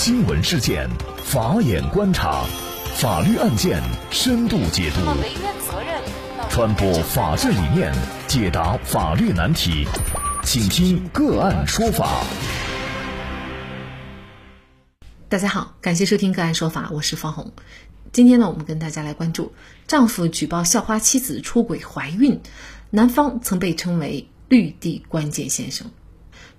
新闻事件，法眼观察，法律案件深度解读，传播法治理念，解答法律难题，请听个案说法。大家好，感谢收听个案说法，我是方红。今天呢，我们跟大家来关注丈夫举报校花妻子出轨怀孕，男方曾被称为“绿地关键先生”。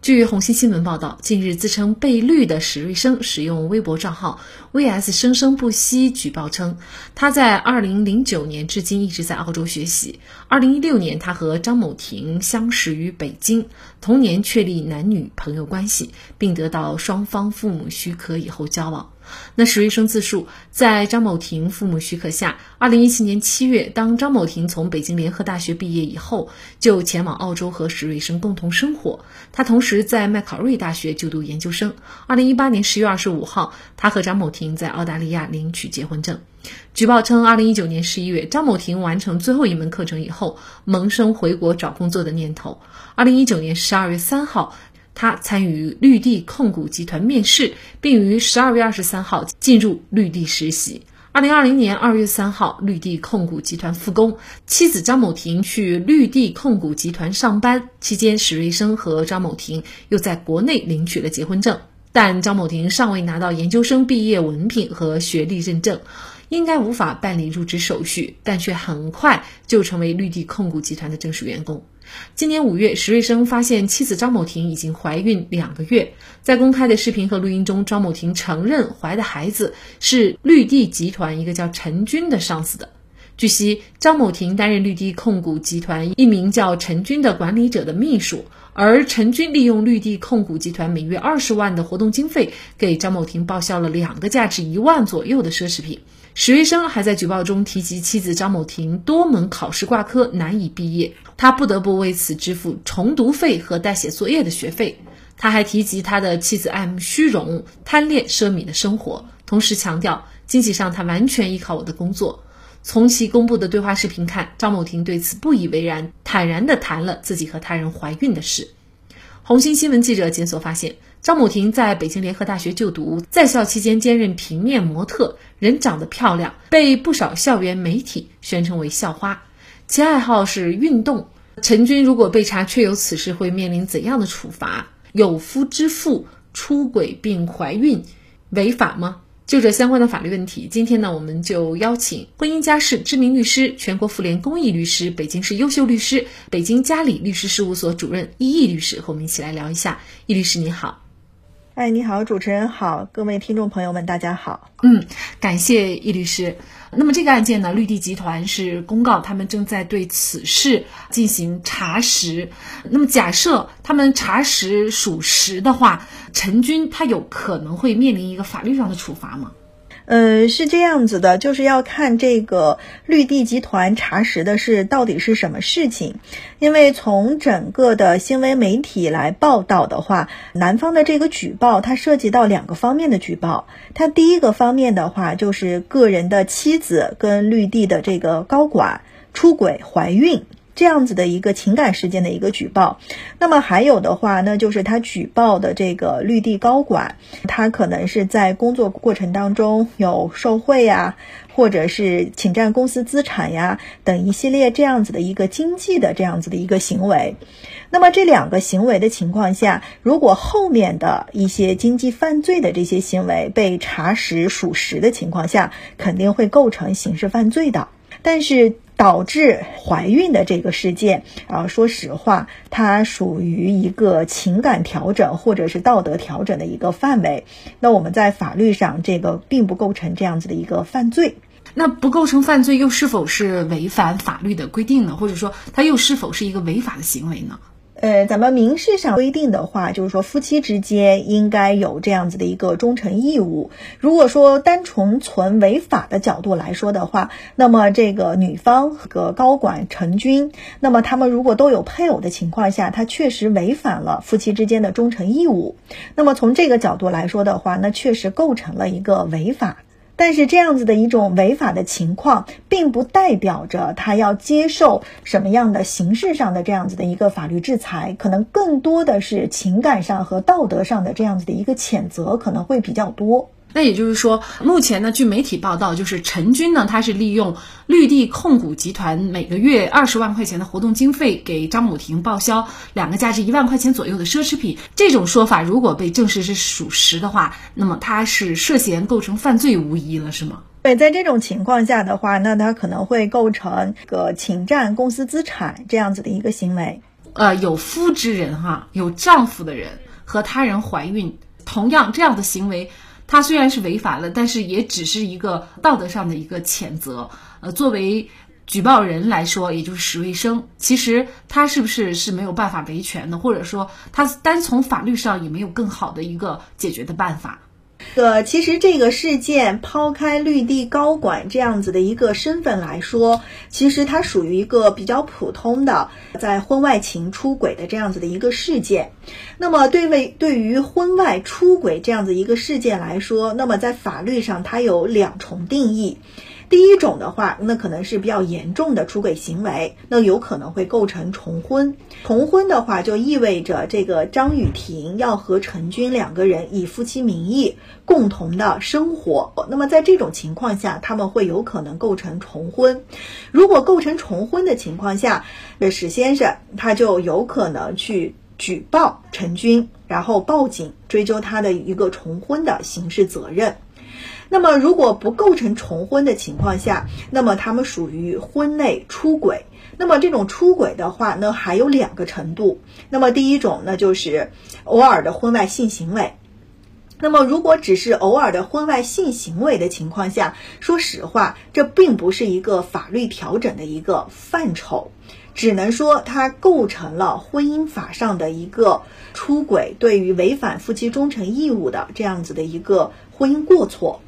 据红星新闻报道，近日自称被绿的史瑞生使用微博账号 “vs 生生不息”举报称，他在2009年至今一直在澳洲学习。2016年，他和张某婷相识于北京，同年确立男女朋友关系，并得到双方父母许可以后交往。那史瑞生自述，在张某婷父母许可下，二零一七年七月，当张某婷从北京联合大学毕业以后，就前往澳洲和史瑞生共同生活。他同时在麦考瑞大学就读研究生。二零一八年十月二十五号，他和张某婷在澳大利亚领取结婚证。举报称，二零一九年十一月，张某婷完成最后一门课程以后，萌生回国找工作的念头。二零一九年十二月三号。他参与绿地控股集团面试，并于十二月二十三号进入绿地实习。二零二零年二月三号，绿地控股集团复工，妻子张某婷去绿地控股集团上班期间，史瑞生和张某婷又在国内领取了结婚证，但张某婷尚未拿到研究生毕业文凭和学历认证。应该无法办理入职手续，但却很快就成为绿地控股集团的正式员工。今年五月，石瑞生发现妻子张某婷已经怀孕两个月，在公开的视频和录音中，张某婷承认怀的孩子是绿地集团一个叫陈军的上司的。据悉，张某婷担任绿地控股集团一名叫陈军的管理者的秘书，而陈军利用绿地控股集团每月二十万的活动经费，给张某婷报销了两个价值一万左右的奢侈品。史瑞生还在举报中提及妻子张某婷多门考试挂科难以毕业，他不得不为此支付重读费和代写作业的学费。他还提及他的妻子爱慕虚荣、贪恋奢靡的生活，同时强调经济上他完全依靠我的工作。从其公布的对话视频看，张某婷对此不以为然，坦然地谈了自己和他人怀孕的事。红星新闻记者检索发现，张某婷在北京联合大学就读，在校期间兼任平面模特，人长得漂亮，被不少校园媒体宣称为校花。其爱好是运动。陈军如果被查确有此事，会面临怎样的处罚？有夫之妇出轨并怀孕，违法吗？就这相关的法律问题，今天呢，我们就邀请婚姻家事知名律师、全国妇联公益律师、北京市优秀律师、北京嘉里律师事务所主任易毅律师和我们一起来聊一下。易律师，你好。哎，你好，主持人好，各位听众朋友们，大家好。嗯，感谢易律师。那么这个案件呢，绿地集团是公告他们正在对此事进行查实。那么假设他们查实属实的话，陈军他有可能会面临一个法律上的处罚吗？嗯，是这样子的，就是要看这个绿地集团查实的是到底是什么事情。因为从整个的新闻媒体来报道的话，男方的这个举报，它涉及到两个方面的举报。它第一个方面的话，就是个人的妻子跟绿地的这个高管出轨怀孕。这样子的一个情感事件的一个举报，那么还有的话，那就是他举报的这个绿地高管，他可能是在工作过程当中有受贿呀，或者是侵占公司资产呀等一系列这样子的一个经济的这样子的一个行为。那么这两个行为的情况下，如果后面的一些经济犯罪的这些行为被查实属实的情况下，肯定会构成刑事犯罪的。但是导致怀孕的这个事件啊，说实话，它属于一个情感调整或者是道德调整的一个范围。那我们在法律上，这个并不构成这样子的一个犯罪。那不构成犯罪，又是否是违反法律的规定呢？或者说，它又是否是一个违法的行为呢？呃，咱们民事上规定的话，就是说夫妻之间应该有这样子的一个忠诚义务。如果说单纯从违法的角度来说的话，那么这个女方和高管陈军，那么他们如果都有配偶的情况下，他确实违反了夫妻之间的忠诚义务。那么从这个角度来说的话，那确实构成了一个违法。但是这样子的一种违法的情况，并不代表着他要接受什么样的形式上的这样子的一个法律制裁，可能更多的是情感上和道德上的这样子的一个谴责，可能会比较多。那也就是说，目前呢，据媒体报道，就是陈军呢，他是利用绿地控股集团每个月二十万块钱的活动经费，给张某婷报销两个价值一万块钱左右的奢侈品。这种说法如果被证实是属实的话，那么他是涉嫌构成犯罪无疑了，是吗？对，在这种情况下的话，那他可能会构成个侵占公司资产这样子的一个行为。呃，有夫之人哈，有丈夫的人和他人怀孕，同样这样的行为。他虽然是违法了，但是也只是一个道德上的一个谴责。呃，作为举报人来说，也就是史卫生，其实他是不是是没有办法维权的，或者说他单从法律上也没有更好的一个解决的办法。呃，其实这个事件抛开绿地高管这样子的一个身份来说，其实它属于一个比较普通的在婚外情出轨的这样子的一个事件。那么，对为对于婚外出轨这样子一个事件来说，那么在法律上它有两重定义。第一种的话，那可能是比较严重的出轨行为，那有可能会构成重婚。重婚的话，就意味着这个张雨婷要和陈军两个人以夫妻名义共同的生活。那么在这种情况下，他们会有可能构成重婚。如果构成重婚的情况下，那史先生他就有可能去举报陈军，然后报警追究他的一个重婚的刑事责任。那么，如果不构成重婚的情况下，那么他们属于婚内出轨。那么这种出轨的话，呢，还有两个程度。那么第一种呢，就是偶尔的婚外性行为。那么如果只是偶尔的婚外性行为的情况下，说实话，这并不是一个法律调整的一个范畴，只能说它构成了婚姻法上的一个出轨，对于违反夫妻忠诚义务的这样子的一个婚姻过错。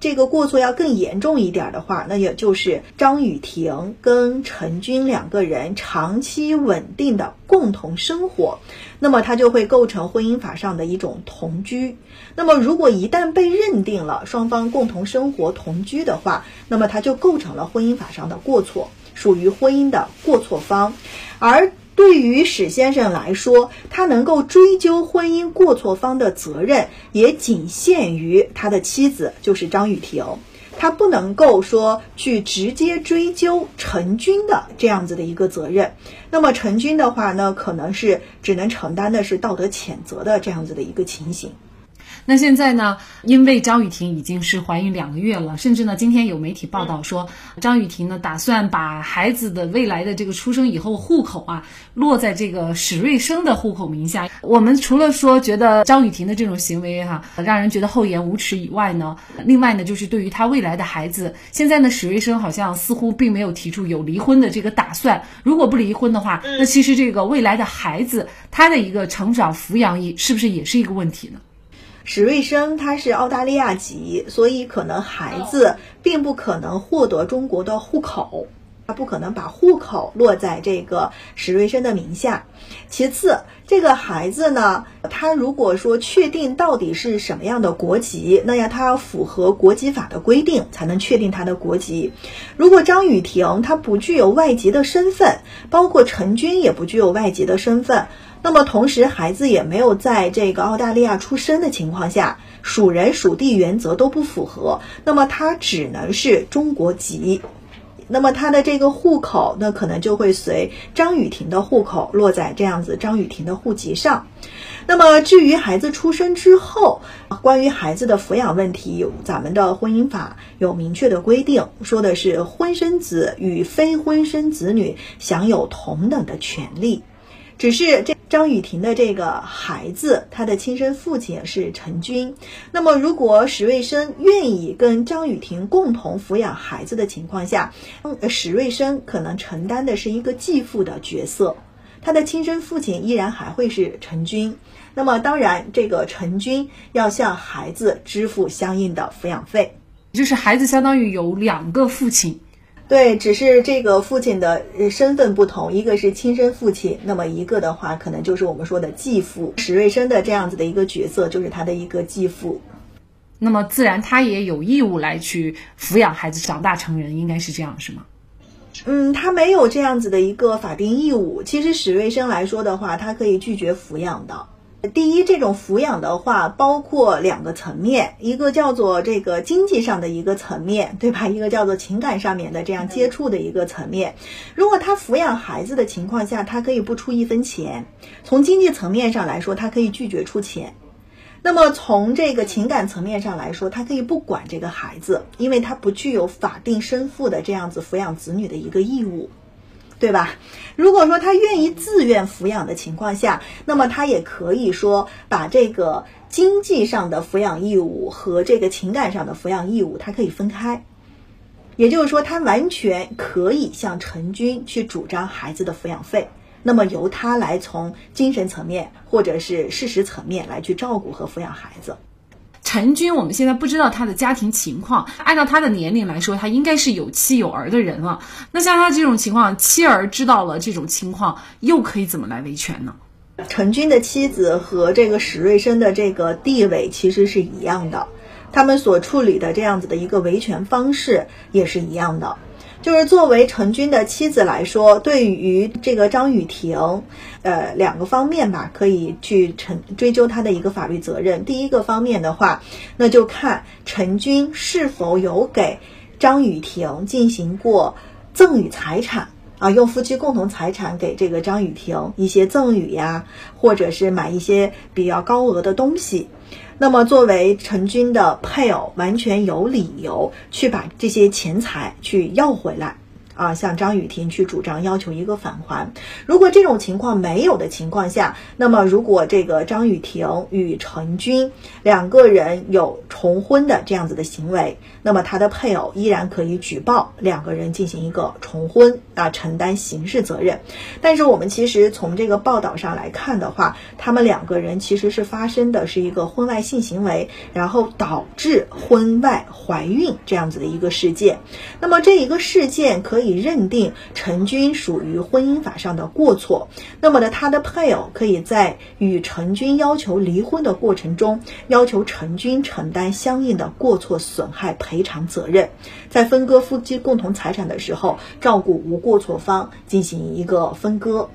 这个过错要更严重一点的话，那也就是张雨婷跟陈军两个人长期稳定的共同生活，那么他就会构成婚姻法上的一种同居。那么如果一旦被认定了双方共同生活同居的话，那么他就构成了婚姻法上的过错，属于婚姻的过错方，而。对于史先生来说，他能够追究婚姻过错方的责任，也仅限于他的妻子，就是张雨婷，他不能够说去直接追究陈军的这样子的一个责任。那么陈军的话呢，可能是只能承担的是道德谴责的这样子的一个情形。那现在呢？因为张雨婷已经是怀孕两个月了，甚至呢，今天有媒体报道说，张雨婷呢打算把孩子的未来的这个出生以后户口啊落在这个史瑞生的户口名下。我们除了说觉得张雨婷的这种行为哈让人觉得厚颜无耻以外呢，另外呢就是对于她未来的孩子，现在呢史瑞生好像似乎并没有提出有离婚的这个打算。如果不离婚的话，那其实这个未来的孩子他的一个成长抚养也是不是也是一个问题呢？史瑞生他是澳大利亚籍，所以可能孩子并不可能获得中国的户口，他不可能把户口落在这个史瑞生的名下。其次，这个孩子呢，他如果说确定到底是什么样的国籍，那样他要符合国籍法的规定才能确定他的国籍。如果张雨婷她不具有外籍的身份，包括陈军也不具有外籍的身份。那么同时，孩子也没有在这个澳大利亚出生的情况下，属人属地原则都不符合，那么他只能是中国籍。那么他的这个户口，那可能就会随张雨婷的户口落在这样子张雨婷的户籍上。那么至于孩子出生之后，关于孩子的抚养问题，有咱们的婚姻法有明确的规定，说的是婚生子与非婚生子女享有同等的权利。只是这张雨婷的这个孩子，他的亲生父亲是陈军。那么，如果史瑞生愿意跟张雨婷共同抚养孩子的情况下，史瑞生可能承担的是一个继父的角色，他的亲生父亲依然还会是陈军。那么，当然，这个陈军要向孩子支付相应的抚养费，就是孩子相当于有两个父亲。对，只是这个父亲的身份不同，一个是亲生父亲，那么一个的话，可能就是我们说的继父。史瑞生的这样子的一个角色，就是他的一个继父。那么自然他也有义务来去抚养孩子长大成人，应该是这样，是吗？嗯，他没有这样子的一个法定义务。其实史瑞生来说的话，他可以拒绝抚养的。第一，这种抚养的话，包括两个层面，一个叫做这个经济上的一个层面，对吧？一个叫做情感上面的这样接触的一个层面。如果他抚养孩子的情况下，他可以不出一分钱。从经济层面上来说，他可以拒绝出钱。那么从这个情感层面上来说，他可以不管这个孩子，因为他不具有法定生父的这样子抚养子女的一个义务。对吧？如果说他愿意自愿抚养的情况下，那么他也可以说把这个经济上的抚养义务和这个情感上的抚养义务，他可以分开。也就是说，他完全可以向陈军去主张孩子的抚养费，那么由他来从精神层面或者是事实层面来去照顾和抚养孩子。陈军，我们现在不知道他的家庭情况。按照他的年龄来说，他应该是有妻有儿的人了。那像他这种情况，妻儿知道了这种情况，又可以怎么来维权呢？陈军的妻子和这个史瑞生的这个地位其实是一样的，他们所处理的这样子的一个维权方式也是一样的。就是作为陈军的妻子来说，对于这个张雨婷，呃，两个方面吧，可以去陈追究他的一个法律责任。第一个方面的话，那就看陈军是否有给张雨婷进行过赠与财产啊，用夫妻共同财产给这个张雨婷一些赠与呀，或者是买一些比较高额的东西。那么，作为陈军的配偶，完全有理由去把这些钱财去要回来。啊，向张雨婷去主张要求一个返还。如果这种情况没有的情况下，那么如果这个张雨婷与陈军两个人有重婚的这样子的行为，那么他的配偶依然可以举报两个人进行一个重婚啊，承担刑事责任。但是我们其实从这个报道上来看的话，他们两个人其实是发生的是一个婚外性行为，然后导致婚外怀孕这样子的一个事件。那么这一个事件可以。以认定陈军属于婚姻法上的过错，那么呢，他的配偶可以在与陈军要求离婚的过程中，要求陈军承担相应的过错损害赔偿责任，在分割夫妻共同财产的时候，照顾无过错方进行一个分割。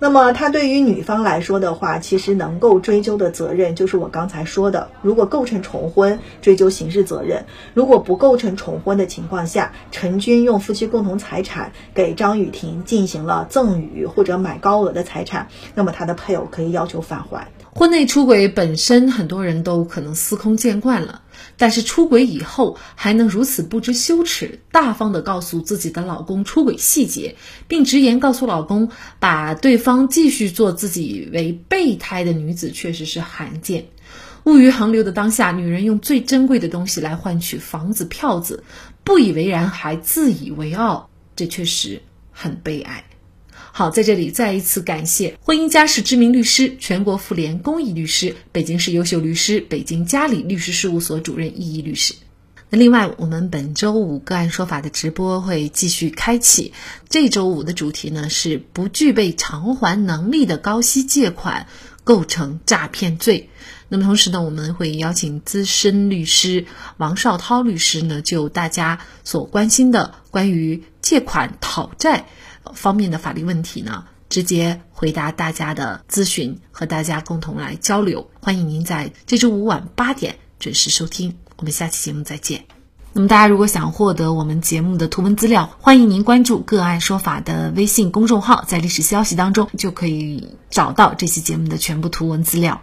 那么，他对于女方来说的话，其实能够追究的责任就是我刚才说的，如果构成重婚，追究刑事责任；如果不构成重婚的情况下，陈军用夫妻共同财产给张雨婷进行了赠与或者买高额的财产，那么他的配偶可以要求返还。婚内出轨本身很多人都可能司空见惯了，但是出轨以后还能如此不知羞耻，大方的告诉自己的老公出轨细节，并直言告诉老公把对方继续做自己为备胎的女子，确实是罕见。物欲横流的当下，女人用最珍贵的东西来换取房子票子，不以为然还自以为傲，这确实很悲哀。好，在这里再一次感谢婚姻家事知名律师、全国妇联公益律师、北京市优秀律师、北京嘉里律师事务所主任易易律师。那另外，我们本周五个案说法的直播会继续开启。这周五的主题呢是不具备偿还能力的高息借款构成诈骗罪。那么同时呢，我们会邀请资深律师王绍涛律师呢，就大家所关心的关于借款讨债。方面的法律问题呢，直接回答大家的咨询，和大家共同来交流。欢迎您在这周五晚八点准时收听，我们下期节目再见。那么大家如果想获得我们节目的图文资料，欢迎您关注“个案说法”的微信公众号，在历史消息当中就可以找到这期节目的全部图文资料。